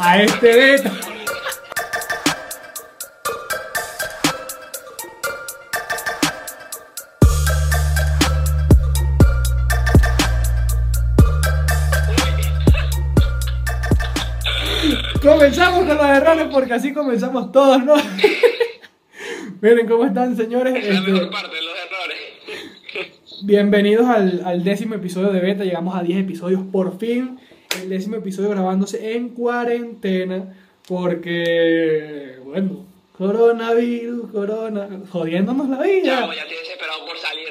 a este beta. Comenzamos con los errores porque así comenzamos todos, ¿no? Miren cómo están, señores. Es la Este, mejor parte, los errores. bienvenidos al, al décimo episodio de Beta. Llegamos a 10 episodios por fin. El décimo episodio grabándose en cuarentena porque, bueno, coronavirus, corona, jodiéndonos la vida. Chamo, ya estoy desesperado por salir.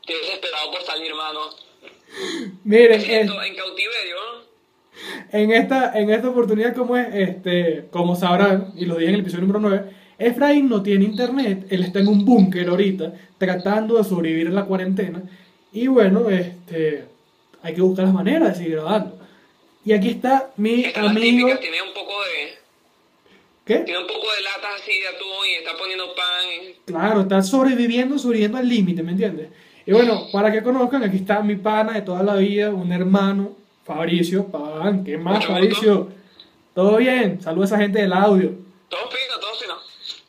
Estoy desesperado por salir, mano. Miren, es- en cautiverio. ¿no? en esta, en esta oportunidad, como es, este, como sabrán, y lo dije en el episodio número 9, Efraín no tiene internet, él está en un búnker ahorita, tratando de sobrevivir en la cuarentena. Y bueno, este, hay que buscar las maneras de seguir grabando. Y aquí está mi es amigo. típica, tiene un poco de. ¿Qué? Tiene un poco de latas así de atún y está poniendo pan. Claro, está sobreviviendo, sobreviviendo al límite, ¿me entiendes? Y bueno, para que conozcan, aquí está mi pana de toda la vida, un hermano, Fabricio Paván. ¿Qué más, Mucho Fabricio? ¿Todo bien? Saludos a esa gente del audio. Todo fino, todo fino.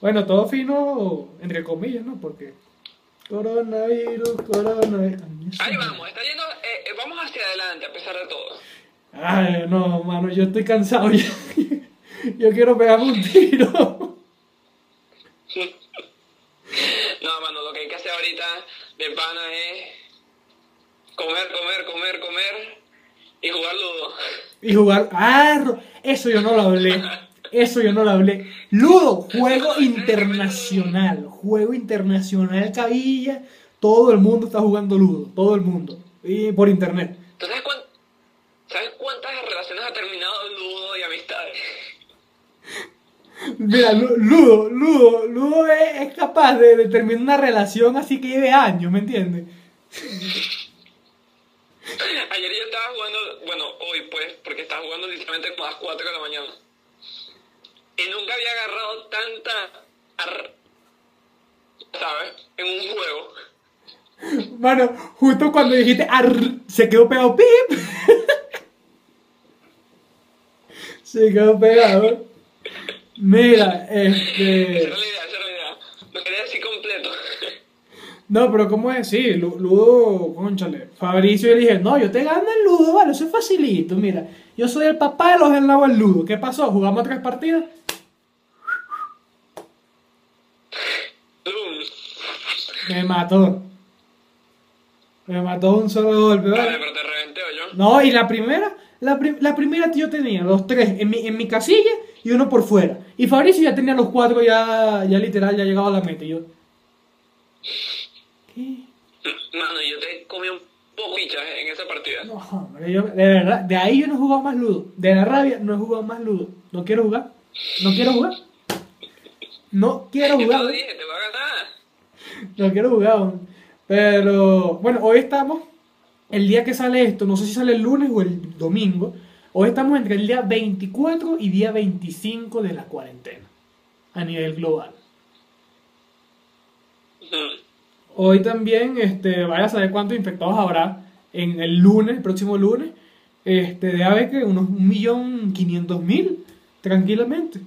Bueno, todo fino, entre comillas, ¿no? Porque coronavirus, coronavirus. Ahí vamos, está yendo. eh, eh, vamos hacia adelante a pesar de todo. Ay, no, mano, yo estoy cansado ya. Yo quiero pegarme un tiro. No, mano, lo que hay que hacer ahorita de pana es. Comer, comer, comer, comer y jugar ludo. Y jugar. ¡Ah! Eso yo no lo hablé. Eso yo no lo hablé. Ludo, juego internacional. Juego internacional, cabilla. Todo el mundo está jugando Ludo. Todo el mundo. Y por internet. ¿Tú sabes, cuán- sabes cuántas relaciones ha terminado ludo y amistades? Mira, Lu- Ludo, Ludo, Ludo es, capaz de, de terminar una relación así que lleve años, ¿me entiendes? Ayer yo estaba jugando, bueno, hoy pues, porque estaba jugando literalmente como a las 4 de la mañana. Y nunca había agarrado tanta... ar- ¿Sabes? En un juego. Mano, justo cuando dijiste arr, se quedó pegado pip. Se quedó pegado. Mira, Esa este. era la idea, esa era la idea. Lo quería decir completo. No, pero ¿cómo es? Sí, Lu- Ludo, conchale. Fabricio, le dije, no, yo te gano el Ludo, vale, eso es facilito. Mira, yo soy el papá de los helados del Ludo. ¿Qué pasó? ¿Jugamos tres partidas? Me mató. Me mató un solo golpe, Vale, ¿vale? pero te reventé yo. No, y la primera, la, pri- la primera yo tenía los tres en mi, en mi casilla y uno por fuera. Y Fabricio ya tenía los cuatro ya, ya literal, ya llegaba a la meta. Y yo, ¿qué? Mano, yo te comí un poco pichas en esa partida. No, hombre, yo, de verdad, de ahí yo no he jugado más ludo. De la rabia no he jugado más ludo. No quiero jugar. No quiero jugar. No quiero Yo te jugar. lo dije, te a ganar. No quiero jugar. Pero bueno, hoy estamos, el día que sale esto, no sé si sale el lunes o el domingo. Hoy estamos entre el día 24 y día 25 de la cuarentena a nivel global. Ujú. Hoy también, este, vaya a saber cuántos infectados habrá en el lunes, el próximo lunes. Este, debe haber que unos 1.500.000 tranquilamente.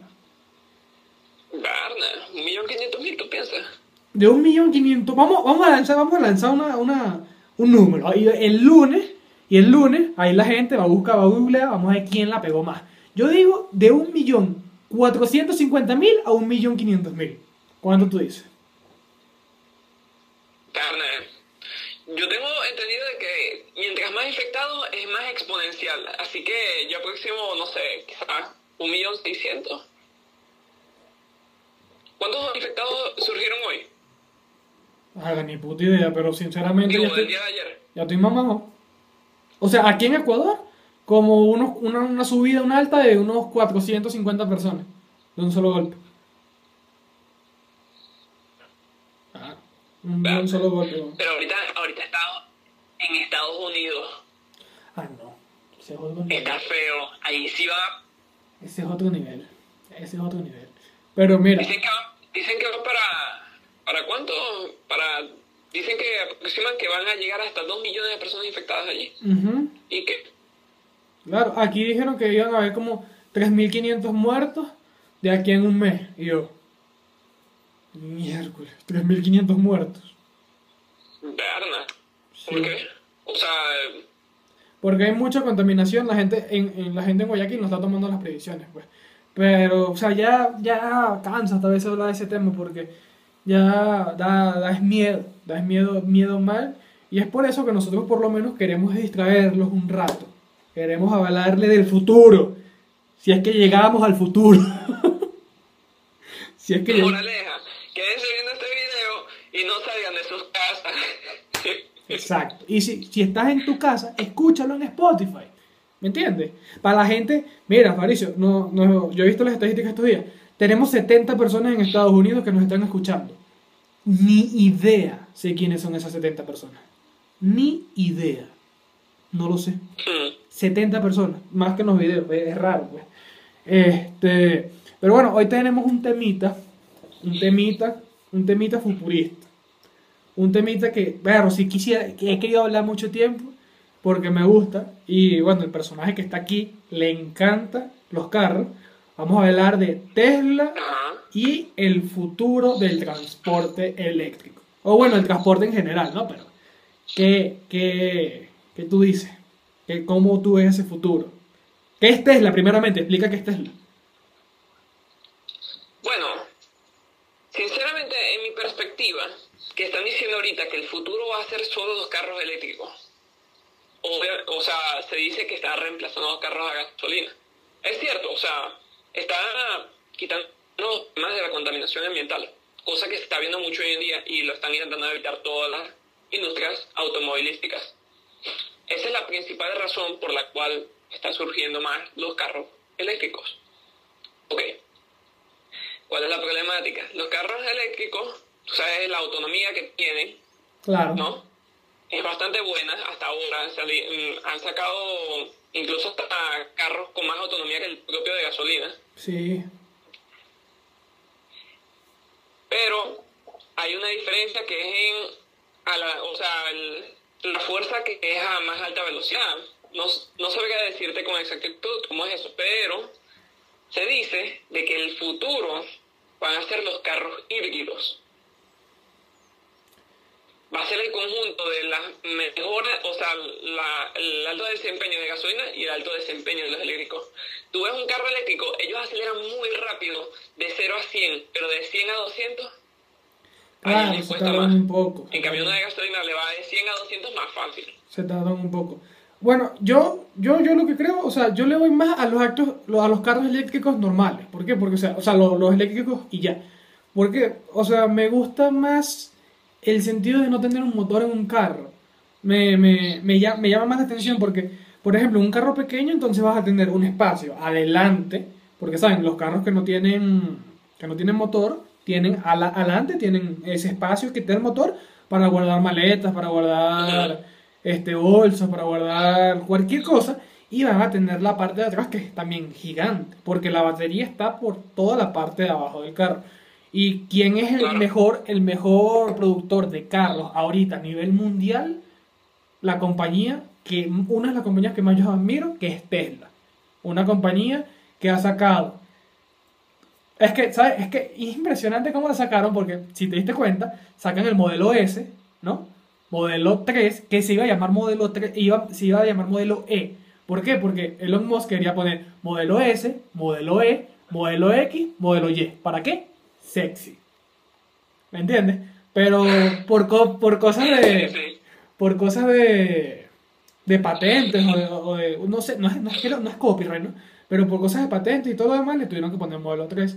Garna, un millón quinientos mil, ¿tú piensas? De 1.500.000, vamos, vamos a lanzar, vamos a lanzar una, una, un número. Ahí el lunes, y el lunes, ahí la gente va a buscar, va a googlear, vamos a ver quién la pegó más. Yo digo de 1.450.000 a 1.500.000. ¿Cuánto tú dices? Carne. Yo tengo entendido de que mientras más infectados es más exponencial. Así que yo aproximo, no sé, quizás un millón seiscientos. ¿Cuántos infectados surgieron hoy? Ah, ni puta idea, pero sinceramente Digo, ya estoy, día de ayer. ya estoy mamado. O sea, aquí en Ecuador, como unos, una, una subida, una alta de unos 450 personas. De un solo golpe. Ah, un, de un solo golpe. Pero ahorita, ahorita estado en Estados Unidos. Ah, no. Ese es otro nivel. Está feo. Ahí sí va. Ese es otro nivel. Ese es otro nivel. Pero mira, Dicen que dicen que va para. ¿Para cuánto? Para. Dicen que aproximan que van a llegar hasta 2 millones de personas infectadas allí. ujú, ¿Y qué? claro, aquí dijeron que iban a haber como 3.500 muertos de aquí en un mes. Y yo, miércoles, 3.500 muertos. Berna. ¿Por Sí. qué? O sea, Porque hay mucha contaminación, la gente en, en- la gente en Guayaquil no está tomando las previsiones, pues. Pero, o sea, ya, ya cansa hasta veces hablar de ese tema porque ya da, da es miedo, da es miedo, miedo mal. Y es por eso que nosotros por lo menos queremos distraerlos un rato. Queremos hablarle del futuro. Si es que llegamos al futuro. si es que moraleja, quédense viendo este video y no salgan de sus casas. Exacto. Y si, si estás en tu casa, escúchalo en Spotify. ¿Me entiendes? Para la gente, mira, Faricio, no, no, yo he visto las estadísticas estos días. Tenemos 70 personas en Estados Unidos que nos están escuchando. Ni idea sé quiénes son esas 70 personas. Ni idea. No lo sé. Mm. 70 personas, más que en los videos, es es raro, pues. Este, pero bueno, hoy tenemos un temita, un temita, un temita futurista. Un temita que, bueno, si quisiera, que he querido hablar mucho tiempo, porque me gusta, y bueno, el personaje que está aquí le encanta los carros. Vamos a hablar de Tesla y el futuro del transporte eléctrico. O bueno, el transporte en general, ¿no? Pero, ¿qué, qué, qué tú dices? ¿Qué, ¿Cómo tú ves ese futuro? ¿Qué es Tesla? Primeramente, explica qué es Tesla. Bueno, sinceramente, en mi perspectiva, que están diciendo ahorita que el futuro va a ser solo los carros eléctricos. Obvia- o sea, se dice que está reemplazando los carros a gasolina. Es cierto, o sea, está quitando más de la contaminación ambiental, cosa que se está viendo mucho hoy en día y lo están intentando evitar todas las industrias automovilísticas. Esa es la principal razón por la cual están surgiendo más los carros eléctricos. Ok. ¿Cuál es la problemática? Los carros eléctricos, tú sabes la autonomía que tienen, Claro. ¿no? Es bastante buena hasta ahora. Han, mm, han sacado incluso hasta carros con más autonomía que el propio de gasolina. Sí. Pero hay una diferencia que es en a la, o sea, el- la fuerza que es a más alta velocidad. No, no sabría decirte con exactitud cómo es eso, pero se dice de que el futuro van a ser los carros híbridos. Va a ser el conjunto de las mejores, o sea, la- el alto desempeño de gasolina y el alto desempeño de los eléctricos. Tú ves un carro eléctrico, ellos aceleran muy rápido, de 0 a 100, pero de 100 a 200, a ellos Claro, les se tardan más. un poco. En cambio, una de gasolina le va de 100 a 200 más fácil. Se tardan un poco. Bueno, yo, yo, yo lo que creo, o sea, yo le voy más a los actos, a los carros eléctricos normales. ¿Por qué? Porque, o sea, o sea los, los eléctricos y ya. Porque, o sea, me gusta más el sentido de no tener un motor en un carro. Me, me, me, llama, me llama más la atención porque, por ejemplo, un carro pequeño entonces vas a tener un espacio adelante, porque saben, los carros que no tienen, que no tienen motor, tienen ala- adelante, tienen ese espacio que tiene el motor para guardar maletas, para guardar este, bolsas, para guardar cualquier cosa. Y van a tener la parte de atrás que es también gigante, porque la batería está por toda la parte de abajo del carro. ¿Y quién es el Claro. mejor, el mejor productor de carros ahorita a nivel mundial? La compañía que, una de las compañías que más yo admiro, que es Tesla. Una compañía que ha sacado. Es que, ¿sabes? Es que es impresionante cómo la sacaron, porque si te diste cuenta, sacan el modelo S, ¿no? Modelo 3, que se iba a llamar modelo 3, iba, se iba a llamar modelo E. ¿Por qué? Porque Elon Musk quería poner modelo S, modelo E, modelo X, modelo Y. ¿Para qué? Sexy. ¿Me entiendes? Pero por, co- por cosas de por cosas de, de patentes o de, o de- no sé, no es, no, es, no es copyright, ¿no? Pero por cosas de patentes y todo lo demás le tuvieron que poner modelo 3.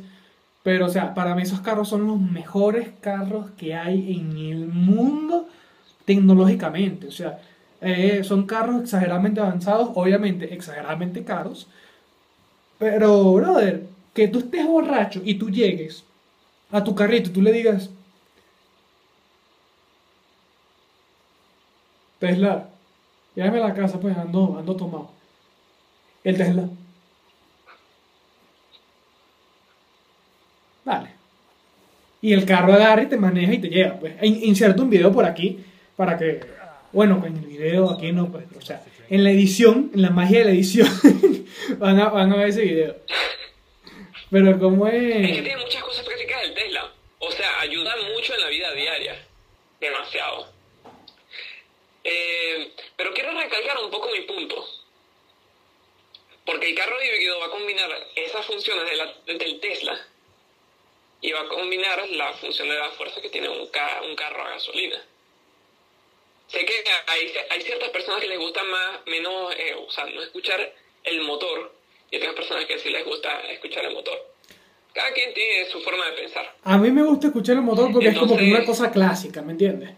Pero, o sea, para mí esos carros son los mejores carros que hay en el mundo tecnológicamente. O sea, eh, son carros exageradamente avanzados, obviamente exageradamente caros. Pero, brother, que tú estés borracho y tú llegues a tu carrito tú le digas, Tesla, llévame a la casa, pues ando, ando tomado. El Tesla. Dale. Y el carro agarra y te maneja y te lleva. Pues In- inserto un video por aquí para que, bueno, pues en el video aquí no, pues, o sea, en la edición, en la magia de la edición, van, a, van a ver ese video. Pero como Es cosas prácticas el Tesla. O sea, ayuda en la vida diaria. Demasiado. Eh, pero quiero recalcar un poco mi punto. Porque el carro híbrido va a combinar esas funciones del Tesla y va a combinar la función de la fuerza que tiene un, ca- un carro a gasolina. Sé que hay, ciertas personas que les gusta más, menos, eh, o no escuchar el motor y otras personas que sí les gusta escuchar el motor. Cada quien tiene su forma de pensar. A mí me gusta escuchar el motor porque es como que una cosa clásica, ¿me entiendes?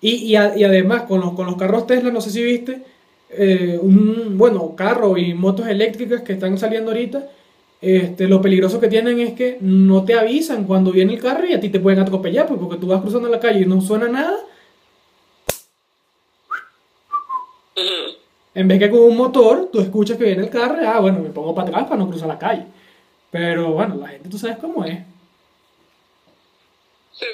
Y, y, a- y además, con los, con los carros Tesla, no sé si viste, eh, un, bueno, carro y motos eléctricas que están saliendo ahorita, este, lo peligroso que tienen es que no te avisan cuando viene el carro y a ti te pueden atropellar, pues, porque tú vas cruzando la calle y no suena nada, en vez que con un motor, tú escuchas que viene el carro y, ah, bueno, me pongo para atrás para no cruzar la calle. Pero bueno, la gente tú sabes cómo es. Sí,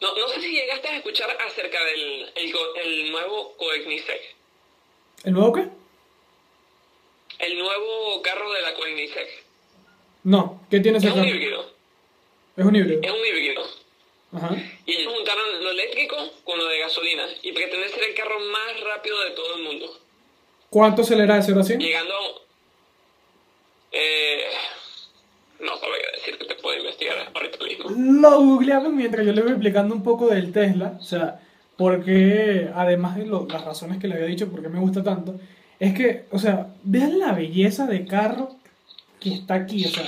no, no sé si llegaste a escuchar acerca del el, nuevo Koenigsegg. ¿El nuevo qué? El nuevo carro de la Koenigsegg. No, ¿qué tiene ese Es un carro? híbrido. Es un híbrido. Es un híbrido. Ajá. Y ellos juntaron lo eléctrico con lo de gasolina y pretende ser el carro más rápido de todo el mundo. ¿Cuánto acelera así? Llegando a... Eh, no sabría decir que te puedo investigar ahorita mismo. Lo googleamos mientras yo le voy explicando un poco del Tesla, o sea, porque además de las razones que le había dicho, por qué me gusta tanto, es que, o sea, vean la belleza de carro que está aquí, o sea,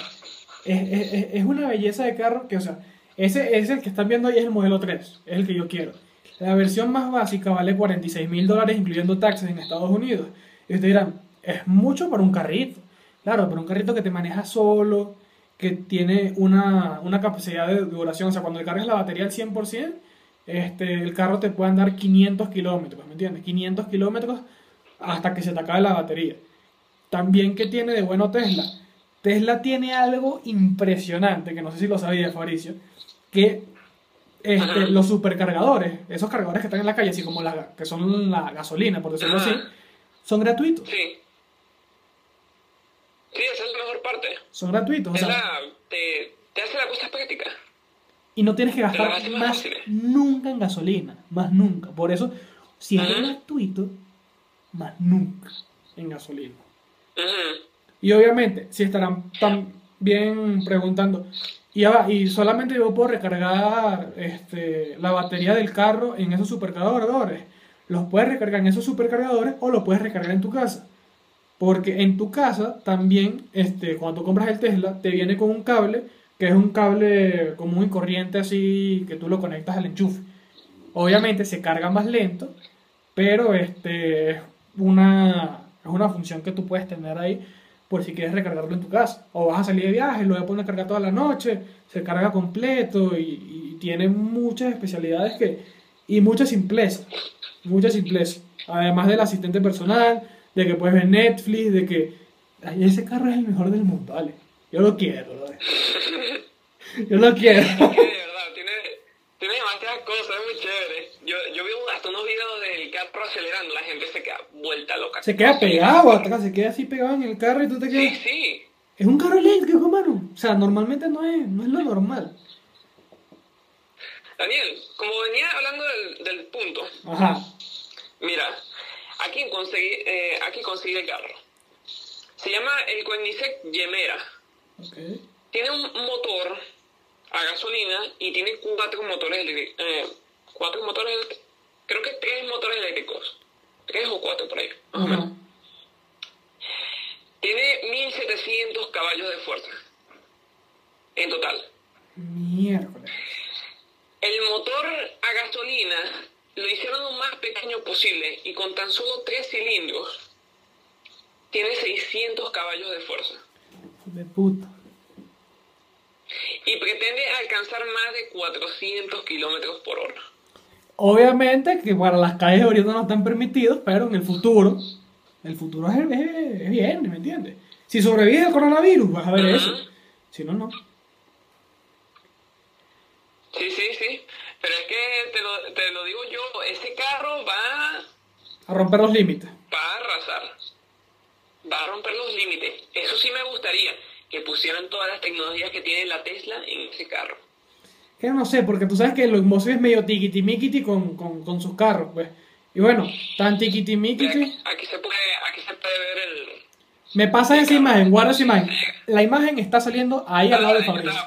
es una belleza de carro que, o sea, ese es el que están viendo ahí es el modelo 3, es el que yo quiero. La versión más básica vale 46 mil dólares incluyendo taxes en Estados Unidos. Y ustedes dirán, es mucho para un carrito. Claro, para un carrito que te maneja solo, que tiene una, una capacidad de duración. O sea, cuando le cargas la batería al 100%, este, el carro te puede andar 500 kilómetros, ¿me entiendes? 500 kilómetros hasta que se te acabe la batería. También, que tiene de bueno Tesla? Tesla tiene algo impresionante, que no sé si lo sabía, Fabricio, que este, los supercargadores, esos cargadores que están en la calle, así como la, que son la gasolina, por decirlo así, son gratuitos. Sí. Sí, esa es la mejor parte. Son gratuitos. o sea, te, te hace la cosa práctica. y no tienes que gastar lo más nunca en gasolina, más nunca. Por eso, si es gratuito, más nunca en gasolina. Y obviamente, si estarán también preguntando, y, y solamente yo puedo recargar este, la batería del carro en esos supercargadores. Los puedes recargar en esos supercargadores o los puedes recargar en tu casa. Porque en tu casa también, este, cuando compras el Tesla, te viene con un cable, que es un cable común y corriente así, que tú lo conectas al enchufe. Obviamente se carga más lento, pero este, es, una, es una función que tú puedes tener ahí por si quieres recargarlo en tu casa. O vas a salir de viaje, lo voy a poner a cargar toda la noche, se carga completo y, y tiene muchas especialidades que, y mucha simpleza. Mucha simpleza. Además del asistente personal, de que puedes ver Netflix, de que ay, ese carro es el mejor del mundo, vale. Yo lo quiero, brother. Yo lo quiero. Es que de verdad, tiene, tiene demasiadas cosas, es muy chévere. Yo, yo vi hasta unos videos del carro acelerando, la gente se queda vuelta loca. Se queda pegado atrás, se queda así pegado en el carro y tú te Sí, quedas. sí. Es un carro eléctrico, mano. O sea, normalmente no es, no es lo normal. Daniel, como venía hablando del, del punto, Ajá. mira, aquí conseguí, eh, aquí conseguí el carro. Se llama el Koenigsegg Gemera. Ok. Tiene un motor a gasolina y tiene cuatro motores eléctricos. Eh, cuatro motores, creo que tres motores eléctricos. Tres o cuatro por ahí, más o menos. Tiene 1700 caballos de fuerza. En total. Miércoles. El motor a gasolina lo hicieron lo más pequeño posible y con tan solo tres cilindros tiene 600 caballos de fuerza. De puta. Y pretende alcanzar más de 400 kilómetros por hora. Obviamente que para las calles ahorita no están permitidos, pero en el futuro, el futuro es, es- es bien, ¿me entiendes? Si sobrevive el coronavirus, vas a ver eso. Si no, no. Sí, sí, sí. Pero es que te lo, te lo digo yo, ese carro va, A romper los límites. va a arrasar. Va a romper los límites. Eso sí me gustaría. que pusieran todas las tecnologías que tiene la Tesla en ese carro. Que no sé, porque tú sabes que los Mozo es medio tiquitimiquiti con, con, con sus carros, pues. Y bueno, tan tiquitimiquiti. Aquí, aquí se puede, aquí se puede ver el... Me pasa esa imagen, guarda esa imagen. La imagen está saliendo ahí al lado de Fabricio.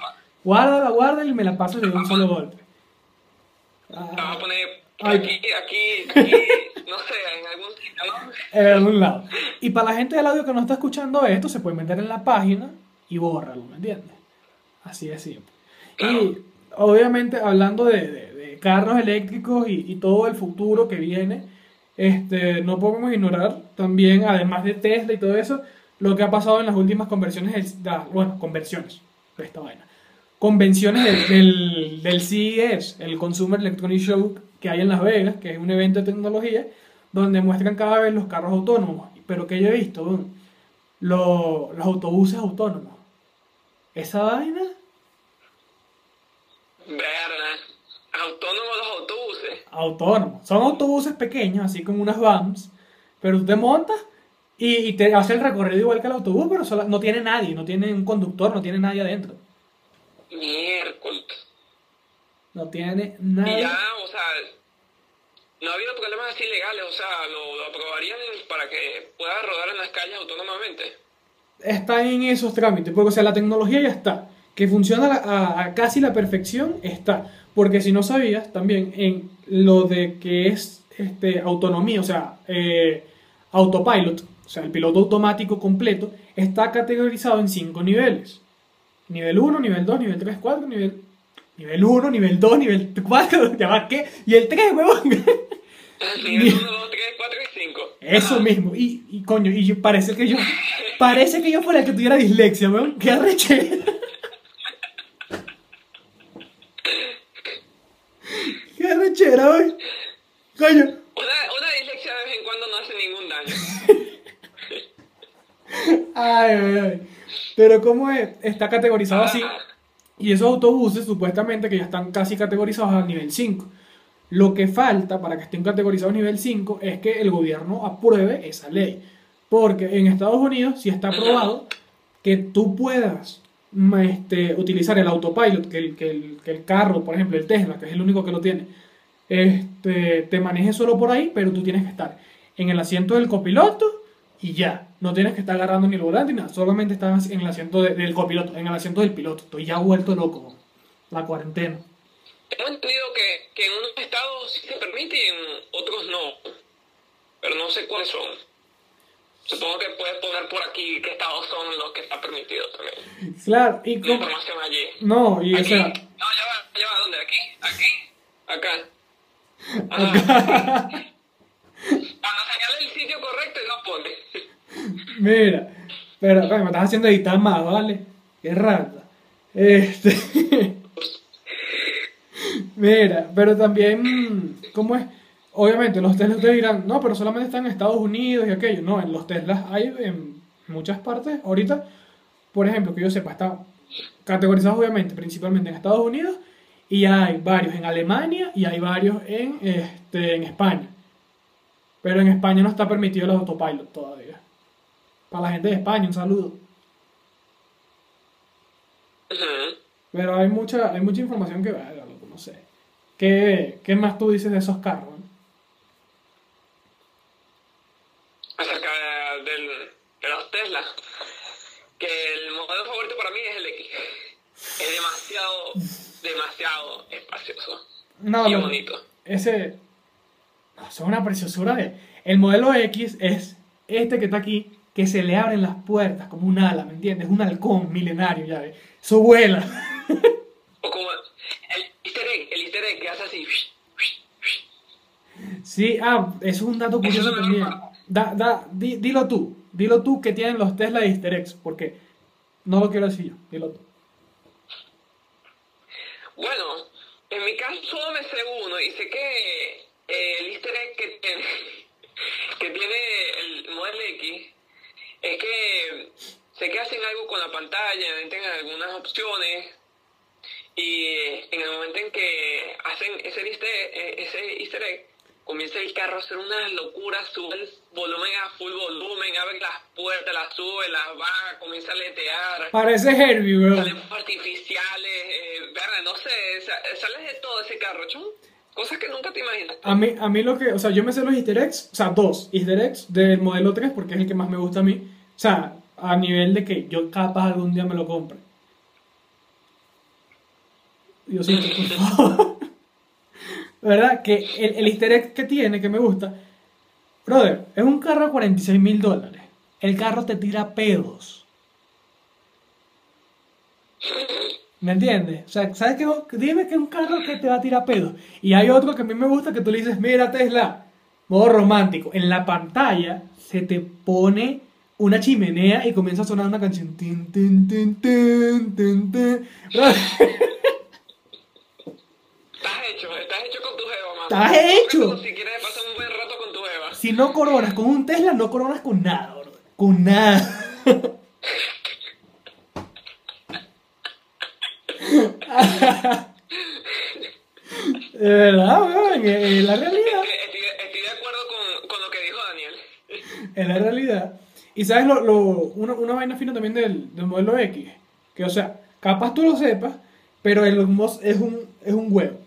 Guárdala, guárdala y me la pasas de un solo golpe. Ah, a poner aquí, aquí, aquí, no sé, en algún sitio, ¿no? en algún lado. Y para la gente del audio que no está escuchando esto, se puede meter en la página y bórralo, ¿me entiendes? Así de simple. Y obviamente hablando de, de- de carros eléctricos y, y todo el futuro que viene, este, no podemos ignorar también, además de Tesla y todo eso, lo que ha pasado en las últimas conversiones, bueno, conversiones, de esta vaina. Convenciones del, del, del CES, el Consumer Electronic Show que hay en Las Vegas, que es un evento de tecnología, donde muestran cada vez los carros autónomos. Pero que yo he visto, los autobuses autónomos. Esa vaina, Verga, autónomos los autobuses. autónomos. Son autobuses pequeños, así como unas vans, pero tú te montas y, y te hace el recorrido igual que el autobús, pero solo- no tiene nadie, no tiene un conductor, no tiene nadie adentro. Miércoles. No tiene Y nadie. ya, o sea, no ha habido problemas así legales, o sea, lo, lo aprobarían para que pueda rodar en las calles autónomamente. Está en esos trámites, porque o sea, la tecnología ya está. Que funciona a, a- a casi la perfección, está. Porque si no sabías, también en lo de que es este, autonomía, o sea, eh, autopilot, o sea, el piloto automático completo, está categorizado en cinco niveles. Nivel 1, nivel 2, nivel 3, 4, nivel... Nivel 1, nivel 2, nivel 4, ya va, ¿qué? Y el 3, huevón. Nivel 1, 2, 3, 4 y 5. Eso mismo. Y, y coño, y parece que yo. Parece que yo fuera el que tuviera dislexia, weón. Qué arrechera. Qué arrechera, weón. Coño. Una, una dislexia de vez en cuando no hace ningún daño. Ay, ay, ay. Pero ¿cómo es? Está categorizado así. Y esos autobuses supuestamente que ya están casi categorizados a nivel 5. Lo que falta para que estén categorizados a nivel 5 es que el gobierno apruebe esa ley. Porque en Estados Unidos sí está aprobado que tú puedas ma, este, utilizar el autopilot, que el, que, el, que el carro, por ejemplo, el Tesla, que es el único que lo tiene, este, te maneje solo por ahí, pero tú tienes que estar en el asiento del copiloto y ya. No tienes que estar agarrando ni el volante ni nada, solamente estás en el asiento de- del copiloto, en el asiento del piloto. Estoy ya vuelto loco. La cuarentena. Tengo entendido que, que en unos estados sí se permite y en otros no. Pero no sé cuáles son. Supongo que puedes poner por aquí qué estados son los que está permitido también. Claro, y información allí. No, y o Aquí. sea... No, ya va, ya va. ¿Dónde? ¿Aquí? ¿Aquí? Acá. Ajá. Cuando señale el sitio correcto, no pone. Mira, pero me estás haciendo editar más, ¿vale? Qué rata. Este. Mira, pero también, ¿cómo es? Obviamente, los Teslas ustedes dirán, no, pero solamente están en Estados Unidos y aquello. No, en los Teslas hay en muchas partes. Ahorita, por ejemplo, que yo sepa, está categorizados obviamente, principalmente en Estados Unidos y hay varios en Alemania y hay varios en, este, en España. Pero en España no está permitido el autopilot todavía. Para la gente de España, un saludo. Pero hay mucha, hay mucha información que valga, loco, no sé. ¿Qué, ¿Qué más tú dices de esos carros? acerca de, del, de los Tesla, que el modelo favorito para mí es el X. Es demasiado, demasiado espacioso No, y bonito. ese. No, son una preciosura de. El modelo X es este que está aquí, que se le abren las puertas como un ala, ¿me entiendes? Un halcón milenario, ya ves. Eso vuela. O como el easter egg, el easter egg que hace así. Sí, ah, eso es un dato curioso es también. Da, da, di- dilo tú, dilo tú que tienen los Tesla de Easter eggs, porque no lo quiero decir yo, dilo tú. Bueno, en mi caso solo me sé uno y sé que eh, el easter egg que tiene, que tiene el Model X es que sé que hacen algo con la pantalla, meten algunas opciones y en el momento en que hacen ese easter, eh, ese easter egg, comienza el carro a hacer unas locuras, sube el volumen a full volumen, abre las puertas, las sube, las baja, comienza a letear. Parece Herbie, bro artificiales, eh, verga, no sé, sa- sales de todo ese carro, chum. Cosas que nunca te imaginas. A mí, a mí lo que, o sea, yo me sé los easter eggs, o sea, dos easter eggs del modelo 3 porque es el que más me gusta a mí. O sea, a nivel de que yo capaz algún día me lo compre. Diosito, por favor. ¿Verdad? Que el, el easter egg que tiene, que me gusta, brother, es un carro a 46 mil dólares. El carro te tira pedos. ¿Me entiendes? O sea, ¿sabes qué? Dime que es un carro que te va a tirar pedos. Y hay otro que a mí me gusta que tú le dices, mira Tesla, modo romántico. En la pantalla se te pone una chimenea y comienza a sonar una canción. Tin, tin, tin, tin, tin, tin. Estás hecho, estás hecho con tu jeva, mano. Estás hecho. Si quieres pasar un buen rato con tu jeva. Si no coronas con un Tesla, no coronas con nada, bro. Con nada. De verdad, weón, es la realidad. Estoy, de acuerdo con, con lo que dijo Daniel. Es la realidad. Y sabes, lo, lo- una, una vaina fina también del, del modelo X. Que, o sea, capaz tú lo sepas, pero el Mos es un, es un huevo.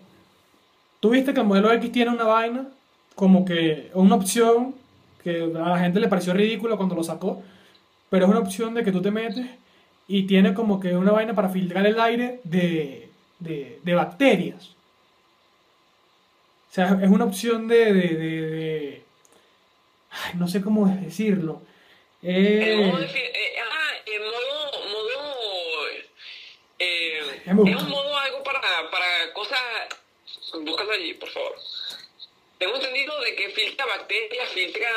Tú viste que el modelo X tiene una vaina, como que una opción que a la gente le pareció ridícula cuando lo sacó, pero es una opción de que tú te metes y tiene como que una vaina para filtrar el aire de, de, de bacterias. O sea, es una opción de, de, de- de- Ay, no sé cómo decirlo. Eh, eh, ah, el modo, modo eh, es un modo algo para, para cosas, búscalo allí, por favor. Tengo entendido de que filtra bacterias, filtra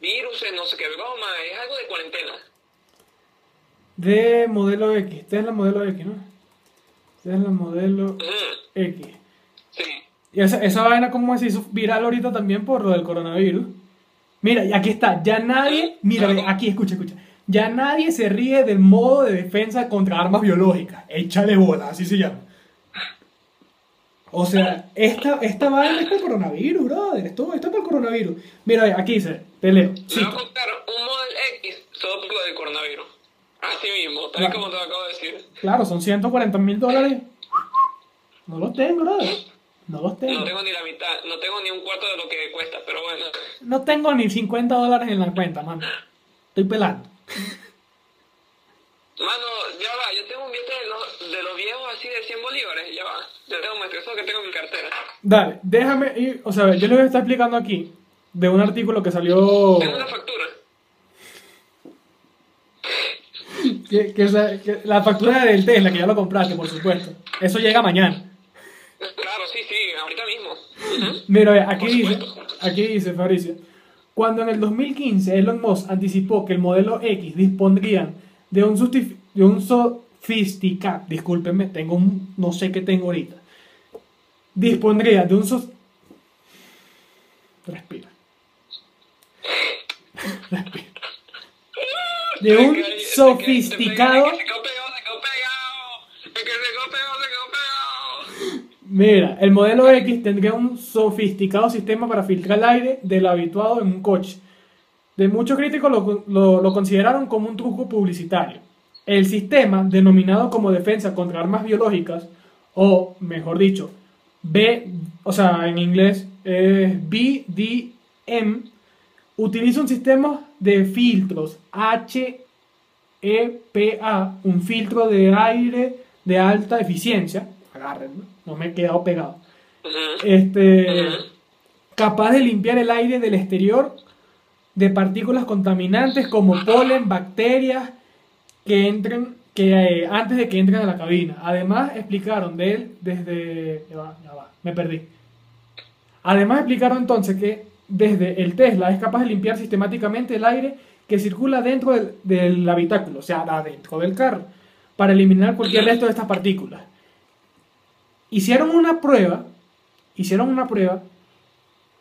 virus, no sé qué broma, es algo de cuarentena. De modelo X. Este es la modelo X, ¿no? Este es la modelo X. Sí. Y esa, esa vaina como se hizo viral ahorita también por lo del coronavirus. Mira, y aquí está, ya nadie, mira, aquí, escucha, escucha. Ya nadie se ríe del modo de defensa contra armas biológicas. Échale bola, así se llama. O sea, esta, esta vaina es para el coronavirus, brother. Esto, esto es para el coronavirus. Mira, aquí dice, te leo. A contar un Model X solo por lo del coronavirus. Así mismo, tal Claro. como te lo acabo de decir. claro, son 140 mil dólares. No los tengo, brother. No los tengo. No tengo ni la mitad, no tengo ni un cuarto de lo que cuesta, pero bueno. No tengo ni 50 dólares en la cuenta, mano. Estoy pelando. Mano, ya va, yo tengo un billete de los, de los viejos así de 100 bolívares, ya va. Yo tengo eso que tengo en mi cartera. Dale, déjame ir. O sea, yo les voy a estar explicando aquí de un artículo que salió. Tengo una factura. Que, que que la factura del Tesla, que ya lo compraste, por supuesto. Eso llega mañana. Claro, sí, sí, ahorita mismo. Mira, aquí dice, aquí dice Fabricio, cuando en el 2015 Elon Musk anticipó que el modelo X dispondría de un, de un sofisticado, discúlpenme, tengo un, no sé qué tengo ahorita, dispondría de un sos... Respira. Respira. De un Sofisticado... Mira, el modelo X tendría un sofisticado sistema para filtrar el aire de lo habituado en un coche. De muchos críticos lo, lo- lo consideraron como un truco publicitario. El sistema, denominado como defensa contra armas biológicas, o mejor dicho, B, o sea, en inglés es BDM, utiliza un sistema de filtros HEPA, un filtro de aire de alta eficiencia. Agárrenme, no me he quedado pegado. Este, capaz de limpiar el aire del exterior de partículas contaminantes como polen, bacterias que entren que eh, antes de que entren a la cabina. Además explicaron de él desde ya va, ya va, me perdí. Además explicaron entonces que desde el Tesla es capaz de limpiar sistemáticamente el aire que circula dentro del, habitáculo, o sea, adentro del carro, para eliminar cualquier resto de estas partículas. Hicieron una prueba, hicieron una prueba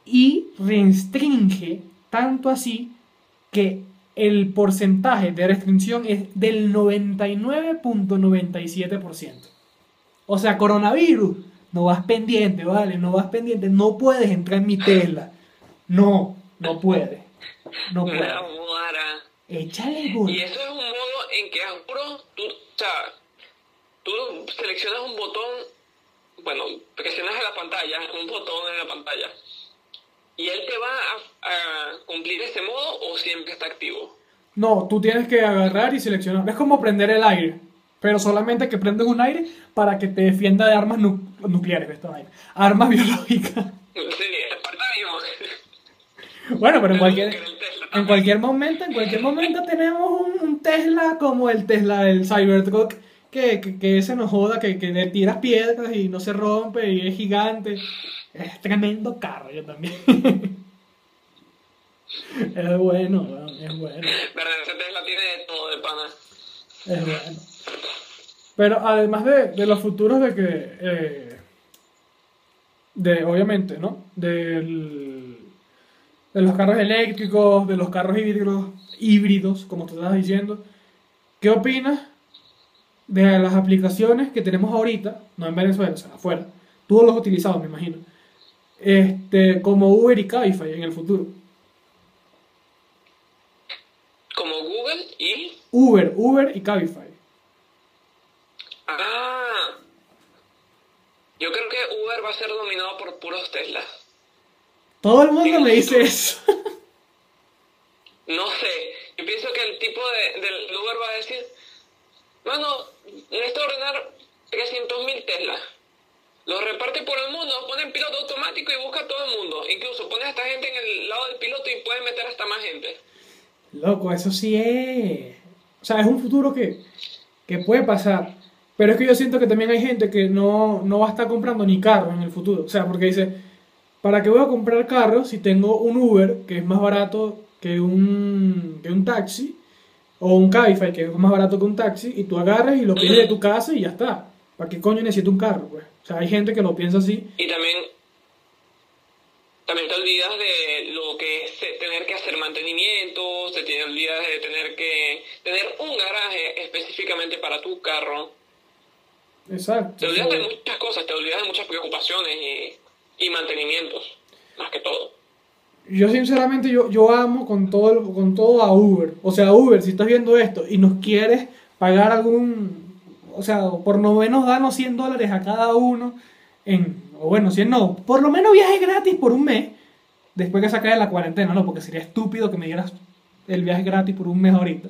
y restringe tanto así que el porcentaje de restricción es del 99.97%. O sea, coronavirus, no vas pendiente, ¿vale? No vas pendiente, no puedes entrar en mi Tesla. No, no puedes. No puedes. Échale gol. Y eso es un modo en que, juro, tú, o sea, tú seleccionas un botón, bueno, presionas en la pantalla, un botón en la pantalla, y él te va a, a cumplir ese modo o siempre está activo. No, tú tienes que agarrar y seleccionar. Es como prender el aire. Pero solamente que prendes un aire para que te defienda de armas nu- nucleares, vaina. Armas biológicas. Sí, aparte mismo. Bueno, pero en cualquier, en cualquier momento, en cualquier momento tenemos un, un Tesla como el Tesla del Cybertruck que, que, que ese nos joda, que, que le tiras piedras y no se rompe y es gigante. Es tremendo carro, yo también. es bueno, es bueno. Verdad, ese Tesla tiene de todo de pana. Es bueno. Pero además de, de los futuros de que. eh, de, obviamente, ¿no? Del, de los carros eléctricos, de los carros híbridos, híbridos, como tú estabas diciendo. ¿Qué opinas de las aplicaciones que tenemos ahorita, no en Venezuela, o sea, afuera? Tú los has utilizado, me imagino. Este, como Uber y Cabify en el futuro. Como Google y... Uber, Uber y Cabify. Ah. Yo creo que Uber va a ser dominado por puros Teslas. Todo el mundo me dice eso. No sé, yo pienso que el tipo de, del Uber va a decir, mano, necesito ordenar 300.000 Teslas. Los reparte por el mundo, pone en piloto automático y busca a todo el mundo. Incluso pone a esta gente en el lado del piloto y puede meter hasta más gente. Loco, eso sí es. O sea, es un futuro que, que puede pasar. Pero es que yo siento que también hay gente que no, no va a estar comprando ni carros en el futuro. O sea, porque dice, ¿para qué voy a comprar carros si tengo un Uber que es más barato que un, que un taxi? O un Cabify que es más barato que un taxi y tú agarras y lo pides de tu casa y ya está. ¿Para qué coño necesito un carro? Pues? O sea, hay gente que lo piensa así. Y también, también te olvidas de lo que es tener que hacer mantenimientos, te te olvidas de tener que tener un garaje específicamente para tu carro. Exacto. Te olvidas de muchas cosas, te olvidas de muchas preocupaciones y, y mantenimientos, más que todo. Yo sinceramente yo, yo amo con todo, con todo a Uber. O sea, Uber, si estás viendo esto y nos quieres pagar algún... O sea, por lo menos danos 100 dólares a cada uno en... O bueno, 100 no. Por lo menos viaje gratis por un mes. Después que se acabe la cuarentena, ¿no? Porque sería estúpido que me dieras el viaje gratis por un mes ahorita.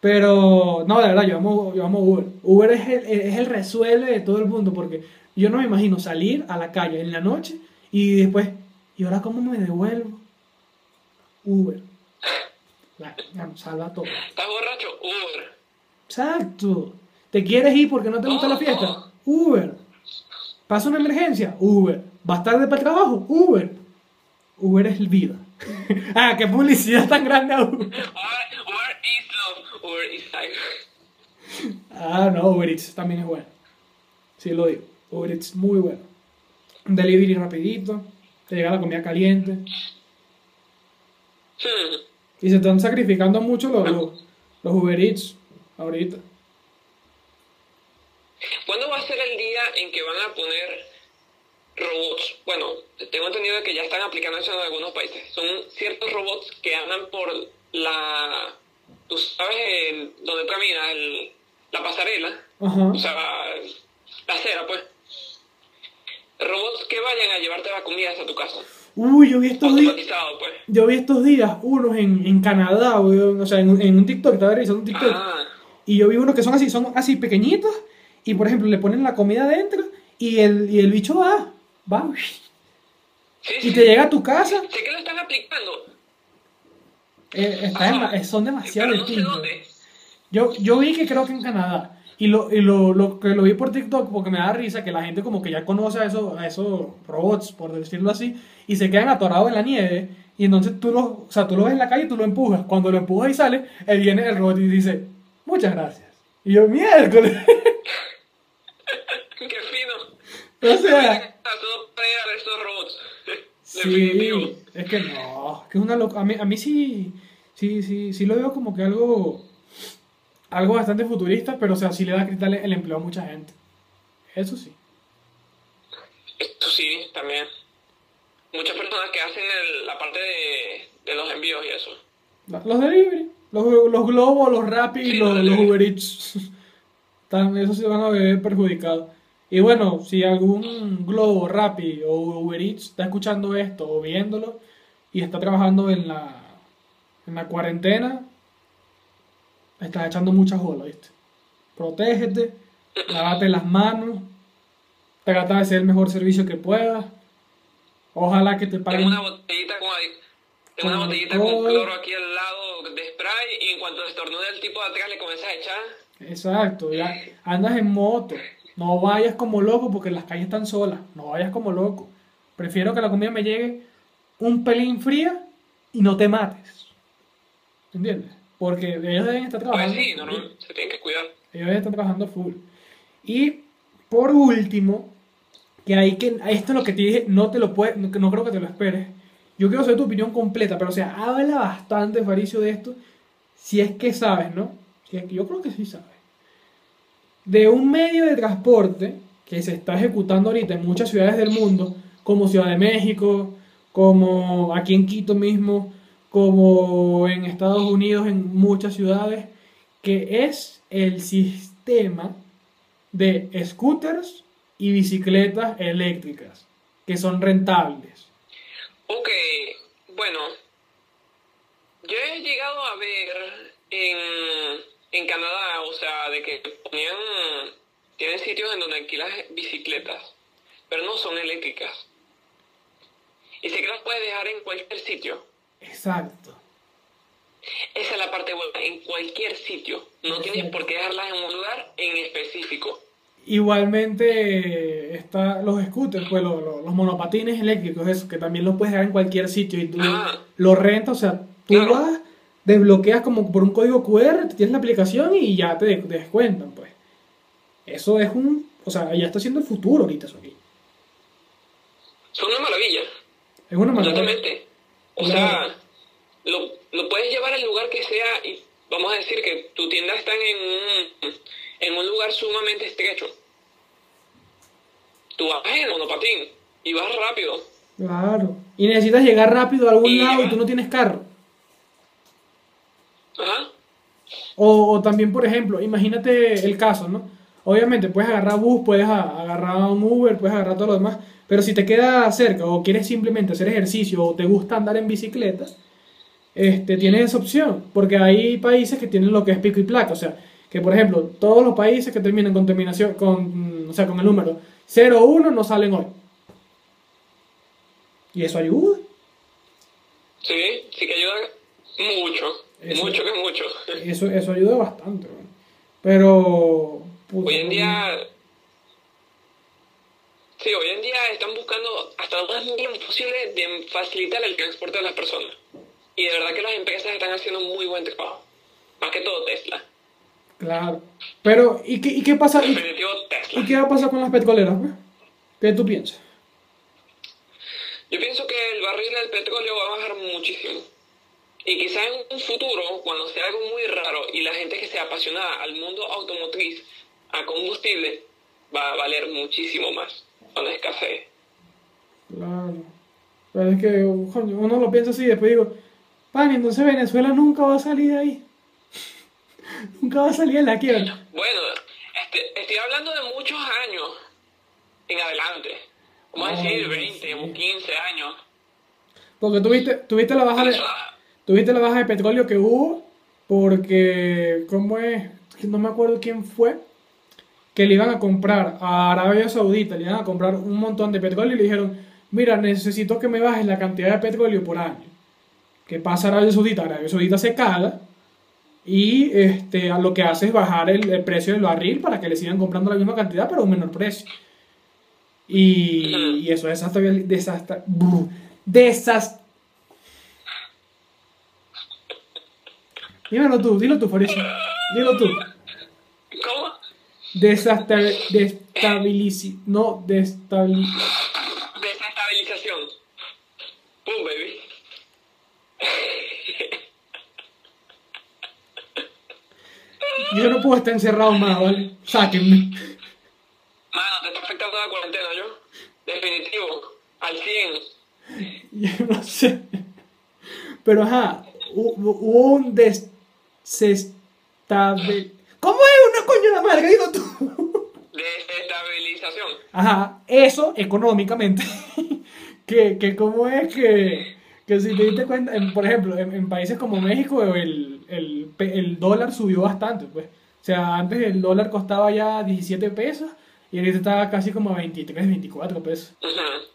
Pero, no, de verdad, yo amo, yo amo Uber. Uber es el, es el resuelve de todo el mundo porque yo no me imagino salir a la calle en la noche y después, ¿y ahora cómo me devuelvo? Uber. La- ya, salva todo. ¿Estás borracho? Uber. Exacto. ¿Te quieres ir porque no te gusta la fiesta? Uber. ¿Pasa una emergencia? Uber. ¿Vas tarde para el trabajo? Uber. Uber es vida. ah, qué publicidad tan grande a Uber. Uber, Uber is love, Uber is life. Ah, no, Uber Eats también es bueno. Sí, lo digo. Uber Eats muy bueno. Un delivery rapidito. Te llega la comida caliente. Hmm. Y se están sacrificando mucho los, los, los Uber Eats ahorita. ¿Cuándo va a ser el día en que van a poner robots? Bueno, tengo entendido que ya están aplicando eso en algunos países. Son ciertos robots que andan por la... Tú sabes el- dónde camina el- la pasarela. Ajá. O sea, la acera, pues. Robots que vayan a llevarte la comida hasta tu casa. Uy, yo vi estos días. Pues. Yo vi estos días unos en, en Canadá, weón. O sea, en, en un TikTok, estaba revisando un TikTok. Ah, Y yo vi unos que son así, son así pequeñitos. Y por ejemplo, le ponen la comida adentro. Y el, y el bicho va, va. sí, Y sí. te llega a tu casa. Sé que lo están aplicando. Eh, está Ajá. dema- son demasiado no sé distintos. dónde. Yo, yo vi que creo que en Canadá. Y, lo, y lo, lo que lo vi por TikTok porque me da risa que la gente como que ya conoce a esos, a esos robots, por decirlo así, y se quedan atorados en la nieve. Y entonces tú lo, o sea, tú lo ves en la calle y tú lo empujas. Cuando lo empujas y sale, él viene el robot y dice, muchas gracias. Y yo, miércoles. Qué fino. o sea, a estos robots. sí, Definitivo. es que no, que es una loca. A mí, a mí sí, sí, sí, sí lo veo como que algo, algo bastante futurista, pero o sea, sí le da a quitarle el empleo a mucha gente. Eso sí. sí, también. Muchas personas que hacen el- la parte de, de los envíos y eso. Los delivery, los, los Globo, los Rappi y Sí, los, los. Uber Eats. Están, esos se van a ver perjudicados. Y bueno, si algún Globo, Rappi o Uber Eats está escuchando esto o viéndolo y está trabajando en la, en la cuarentena, estás echando muchas bolas, ¿viste? Protégete, lávate las manos, trata de hacer el mejor servicio que puedas. Ojalá que te Tengo paguen. una botellita con, tengo una botellita con cloro aquí al lado de spray y en cuanto estornude el tipo de atrás le comienzas a echar. Exacto, ya andas en moto, no vayas como loco porque las calles están solas, no vayas como loco. Prefiero que la comida me llegue un pelín fría y no te mates. ¿Entiendes? Porque ellos deben estar Pues trabajando. sí, no, no, se tienen que cuidar. Ellos están trabajando full. Y por último, que hay que, esto es lo que te dije, no te lo puedes, no, no creo que te lo esperes. Yo quiero saber tu opinión completa, pero o sea, habla bastante, Faricio, de esto, si es que sabes, ¿no? Si es que yo creo que sí sabes. De un medio de transporte que se está ejecutando ahorita en muchas ciudades del mundo, como Ciudad de México, como aquí en Quito mismo, como en Estados Unidos, en muchas ciudades, que es el sistema de scooters y bicicletas eléctricas, que son rentables. Ok, bueno, yo he llegado a ver en, en Canadá, o sea, de que ponían, tienen sitios en donde alquilas bicicletas, pero no son eléctricas. Y sé que las puedes dejar en cualquier sitio. Exacto. Esa es la parte buena, en cualquier sitio. No tienes por qué dejarlas en un lugar en específico. Igualmente está los scooters, pues lo- lo- los monopatines eléctricos, eso, que también los puedes dejar en cualquier sitio y tú Ah. lo rentas, o sea, tú Claro. vas, desbloqueas como por un código QR, tienes la aplicación y ya te, te descuentan, pues. Eso es un, o sea, ya está siendo el futuro ahorita eso aquí. Son una maravilla. Es una maravilla. Totalmente. O sea, lo, lo puedes llevar al lugar que sea y vamos a decir que tu tienda está en un, en un lugar sumamente estrecho. Tú vas en monopatín y vas rápido. Claro. Y necesitas llegar rápido a algún Y lado y tú no tienes carro. Ajá. O, o también, por ejemplo, imagínate el caso, ¿no? Obviamente puedes agarrar bus, puedes agarrar un Uber, puedes agarrar todo lo demás, pero si te queda cerca o quieres simplemente hacer ejercicio o te gusta andar en bicicleta, este, tienes esa opción, porque hay países que tienen lo que es pico y placa, o sea, que por ejemplo, todos los países que terminan con terminación, con, o sea, con el número 0 o 1 no salen hoy. Y eso ayuda. Sí, sí que ayuda mucho. Eso. Mucho que mucho. Eso, eso ayuda bastante. Pero... Hoy en día. Sí, hoy en día están buscando hasta lo más mínimo posible de facilitar el transporte de las personas. Y de verdad que las empresas están haciendo un muy buen trabajo. Más que todo Tesla. Claro. Pero, ¿y qué, y qué pasa? ¿Y, Definitivo Tesla. y qué va a pasar con las petroleras? pues? ¿Qué tú piensas? Yo pienso que el barril del petróleo va a bajar muchísimo. Y quizás en un futuro, cuando sea algo muy raro y la gente que sea apasionada al mundo automotriz, a combustible, va a valer muchísimo más cuando escasee. Claro. Pero es que, coño, uno lo piensa así y después digo, pan, entonces Venezuela nunca va a salir de ahí. nunca va a salir de la quiebra. Bueno, este, estoy hablando de muchos años en adelante. Vamos a decir 20 sí. o 15 años. Porque tuviste, tuviste la baja de, Eso, tuviste la baja de petróleo que hubo porque, ¿cómo es? No me acuerdo quién fue. Que le iban a comprar a Arabia Saudita, le iban a comprar un montón de petróleo y le dijeron, mira, necesito que me bajes la cantidad de petróleo por año. ¿Qué pasa Arabia Saudita? Arabia Saudita se caga y este, lo que hace es bajar el, el precio del barril para que le sigan comprando la misma cantidad pero a un menor precio. Y, eso es desastre, desastre, desastre. Dímelo tú, dilo tú, Fabricio. Dilo tú. Destabilici, no, destabili, Desestabilización. Boom, baby. Yo no puedo estar encerrado más, ¿vale? Sáquenme. Mano, te está afectando la cuarentena, yo. Definitivo. Al 100. Yo no sé. Pero ajá, hu- hu- hubo un desestabil... ¿Cómo es una coño la madre? Digo tú. Desestabilización. Ajá, eso económicamente. que, que cómo es que, que si te diste cuenta, en- por ejemplo, en, en países como México el, el, el dólar subió bastante, pues. O sea, antes el dólar costaba ya 17 pesos y ahorita estaba casi como a 23, 24 pesos. Ujú.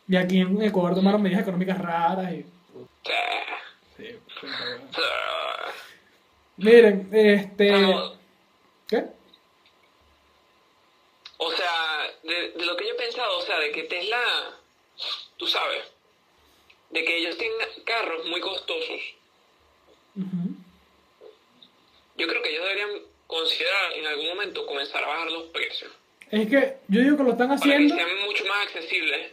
Y aquí en Ecuador tomaron medidas económicas raras y... Sí. Sí. Miren, este... ¿Qué? o sea, de, de lo que yo he pensado, o sea, de que Tesla, tú sabes, de que ellos tengan carros muy costosos, yo creo que ellos deberían considerar en algún momento comenzar a bajar los precios. Es que yo digo que lo están Para que haciendo... sean mucho más accesibles.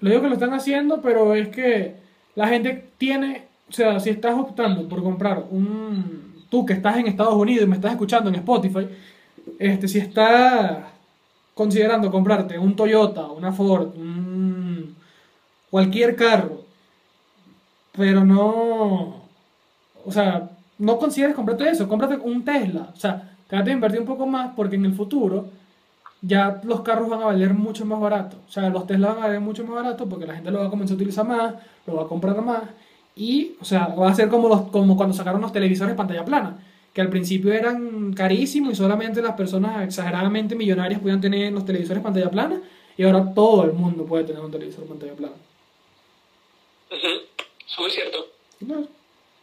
Lo digo que lo están haciendo, pero es que la gente tiene, o sea, si estás optando por comprar un, tú que estás en Estados Unidos y me estás escuchando en Spotify, este, si estás considerando comprarte un Toyota, una Ford, un, cualquier carro, pero no, o sea, no consideres comprarte eso, cómprate un Tesla, o sea, trata de invertir un poco más porque en el futuro ya los carros van a valer mucho más barato. O sea, los Tesla van a valer mucho más barato porque la gente lo va a comenzar a utilizar más, lo va a comprar más. Y, o sea, va a ser como, los, como cuando sacaron los televisores pantalla plana, que al principio eran carísimos y solamente las personas exageradamente millonarias podían tener los televisores pantalla plana. Y ahora todo el mundo puede tener un televisor pantalla plana. Eso es muy cierto. No.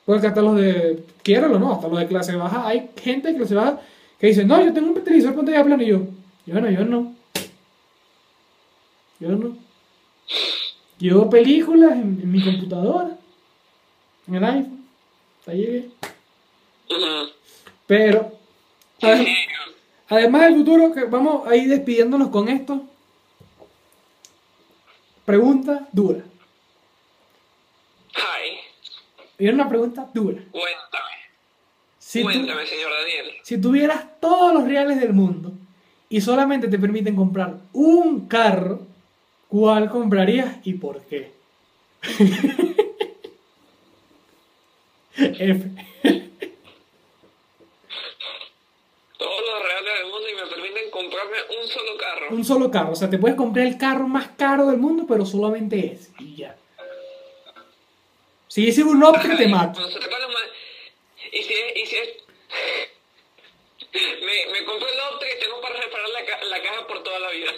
Porque hasta los de, quiero o no, hasta los de clase baja, hay gente de clase baja que dice, no, yo tengo un televisor pantalla plana y yo, yo no, yo no. Yo no. Yo películas en, en mi computadora, en el iPhone, ahí llegué. Ujú. Pero, ade- además del futuro, que vamos a ir despidiéndonos con esto. Pregunta dura. Ay, era una pregunta dura. cuéntame. Si tú- cuéntame, señor Daniel. Si tuvieras todos los reales del mundo y solamente te permiten comprar un carro, ¿cuál comprarías y por qué? F. Todos los reales del mundo y me permiten comprarme un solo carro. Un solo carro. O sea, te puedes comprar el carro más caro del mundo, pero solamente ese. Y ya. Si dices un Optra, te mato. Y si es... Y si es... me, me compré el Optra y tengo para reparar la, ca- la caja por toda la vida.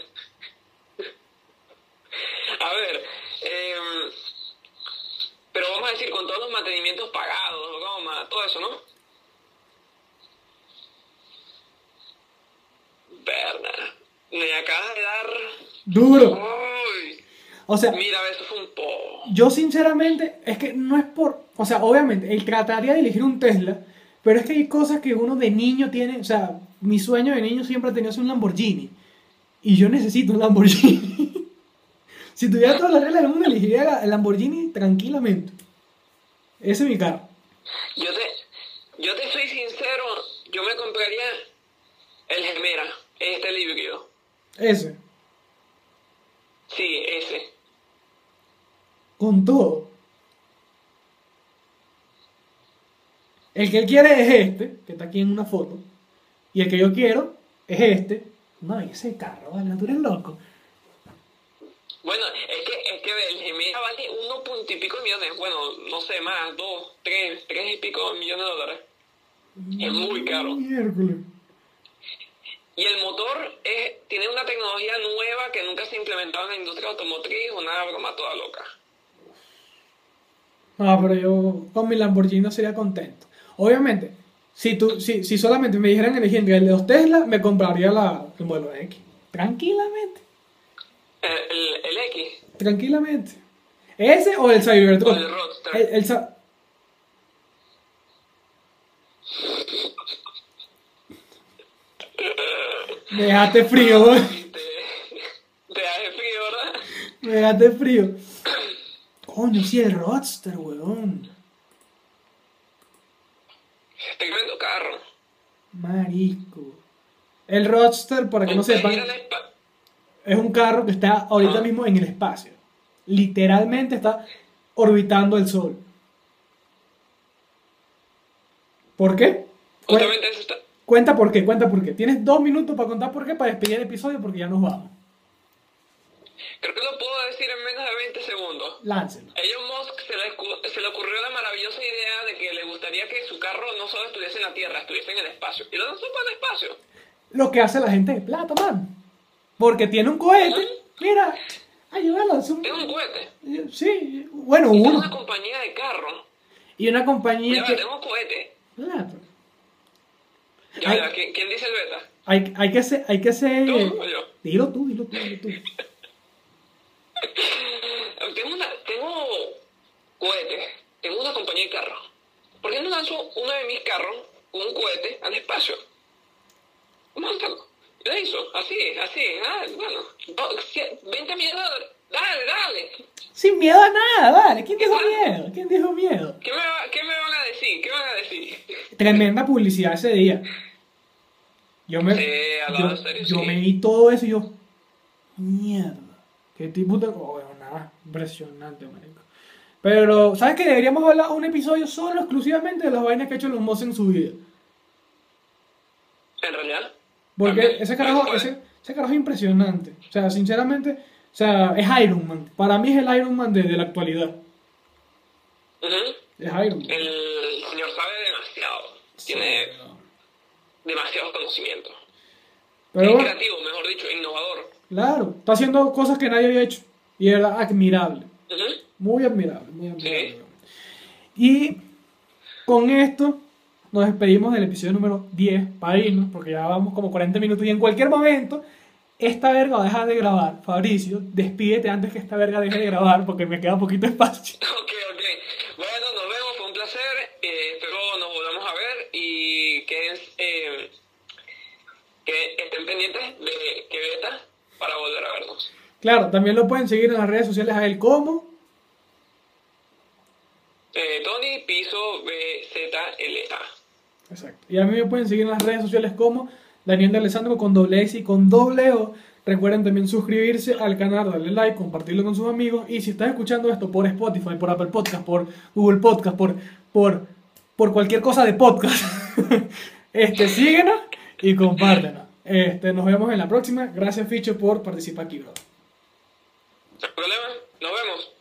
a ver... em, pero vamos a decir, con todos los mantenimientos pagados, broma, todo eso, ¿no? Verna, me acabas de dar... Duro. Uy, O sea, mira, eso fue un po... Yo sinceramente, es que no es por, o sea, obviamente, él trataría de elegir un Tesla, pero es que hay cosas que uno de niño tiene, o sea, mi sueño de niño siempre ha tenido ser un Lamborghini, y yo necesito un Lamborghini. si tuviera todas las reglas del mundo, elegiría el Lamborghini tranquilamente. Ese es mi carro. Yo te, yo te soy sincero, yo me compraría el Gemera, este híbrido. Ese. Sí, ese. Con todo. El que él quiere es este, que está aquí en una foto, y el que yo quiero es este. No, ese carro, vale, tú eres loco. Bueno, es que, es que el Gemera vale uno punto y pico millones. Bueno, no sé, más, dos, tres, tres y pico millones de dólares. Es muy caro. Miércoles. Y el motor es, tiene una tecnología nueva que nunca se ha implementado en la industria automotriz, una broma toda loca. No, pero yo con mi Lamborghini no sería contento. Obviamente, si, tú, si, si solamente me dijeran elegir entre el de los Tesla, me compraría la, el modelo X. Tranquilamente. El, el, X. Tranquilamente. ¿Ese o el Cybertruck? El Roadster. El, el Cy- Me dejaste frío, güey. Te, frío, ¿verdad? Me dejaste frío. Coño, sí, el Roadster, weón. Tremendo carro. Marisco. El Roadster, para que no sepan, es un carro que está ahorita Ah. mismo en el espacio. Literalmente está orbitando el Sol. ¿Por qué? Justamente eso está. Cuenta por qué, cuenta por qué. Tienes dos minutos para contar por qué, para despedir el episodio, porque ya nos vamos. Creo que lo puedo decir en menos de 20 segundos. Láncelo. A Elon Musk se le, escu- se le ocurrió la maravillosa idea de que le gustaría que su carro no solo estuviese en la Tierra, estuviese en el espacio. Y lo lanzó para el espacio. Lo que hace la gente de plata, man. Porque tiene un cohete. Mira, ayúdalo. es un- Es un cohete. Sí, bueno, Es uno. una compañía de carro. Y una compañía Ya va, que. tenemos cohete. Claro. Ya Ay. va, ¿quién, quién dice el beta? Hay, hay que ser. Hay que ser ¿Tú o yo? Dilo tú, dilo tú, dilo tú. Tengo, una, tengo cohete, tengo una compañía de carro. ¿Por qué no lanzo uno de mis carros con un cohete al espacio? Mántalo. Lo hizo, así, así, ah, bueno. Oh, cien- 20 millones de dólares. Dale, dale. Sin miedo a nada, vale. ¿Quién dijo miedo? ¿Quién dijo miedo? ¿Qué me, va- ¿Qué me van a decir? ¿Qué van a decir? Tremenda publicidad ese día. Yo me, Sí, yo, en serio, yo sí. me vi todo eso y yo. Mierda. ¿Qué tipo de.? Oh, bueno, nada. Impresionante, marico. Pero, ¿sabes qué? Deberíamos hablar un episodio solo exclusivamente de las vainas que ha hecho los Moss en su vida. En realidad. Porque También, ese carajo, ese, ese carajo es impresionante. O sea, sinceramente, o sea, es Iron Man. Para mí es el Iron Man de, de la actualidad. Es Iron Man. El señor sabe demasiado. Tiene demasiados conocimientos. Pero es creativo, mejor dicho, innovador. claro, está haciendo cosas que nadie había hecho. Y era admirable. Muy admirable, muy admirable. Sí. Y con esto nos despedimos del episodio número 10 para irnos, porque ya vamos como 40 minutos y en cualquier momento esta verga va a dejar de grabar. Fabricio, despídete antes que esta verga deje de grabar porque me queda poquito espacio. Ok, ok. Bueno, nos vemos, fue un placer. Eh, espero nos volvamos a ver y que, eh, que estén pendientes de que beta para volver a vernos. Claro, también lo pueden seguir en las redes sociales a él como. Eh, Tony Piso BZLA. Exacto. Y a mí me pueden seguir en las redes sociales como Daniel de Alessandro con doble S y con doble O. Recuerden también suscribirse al canal, darle like, compartirlo con sus amigos. Y si estás escuchando esto por Spotify, por Apple Podcast, por Google Podcast, por, por, por cualquier cosa de podcast, este, síguenos y compártenos. Este, nos vemos en la próxima. Gracias, Ficho, por participar aquí, bro. ¿Sin problema? Nos vemos.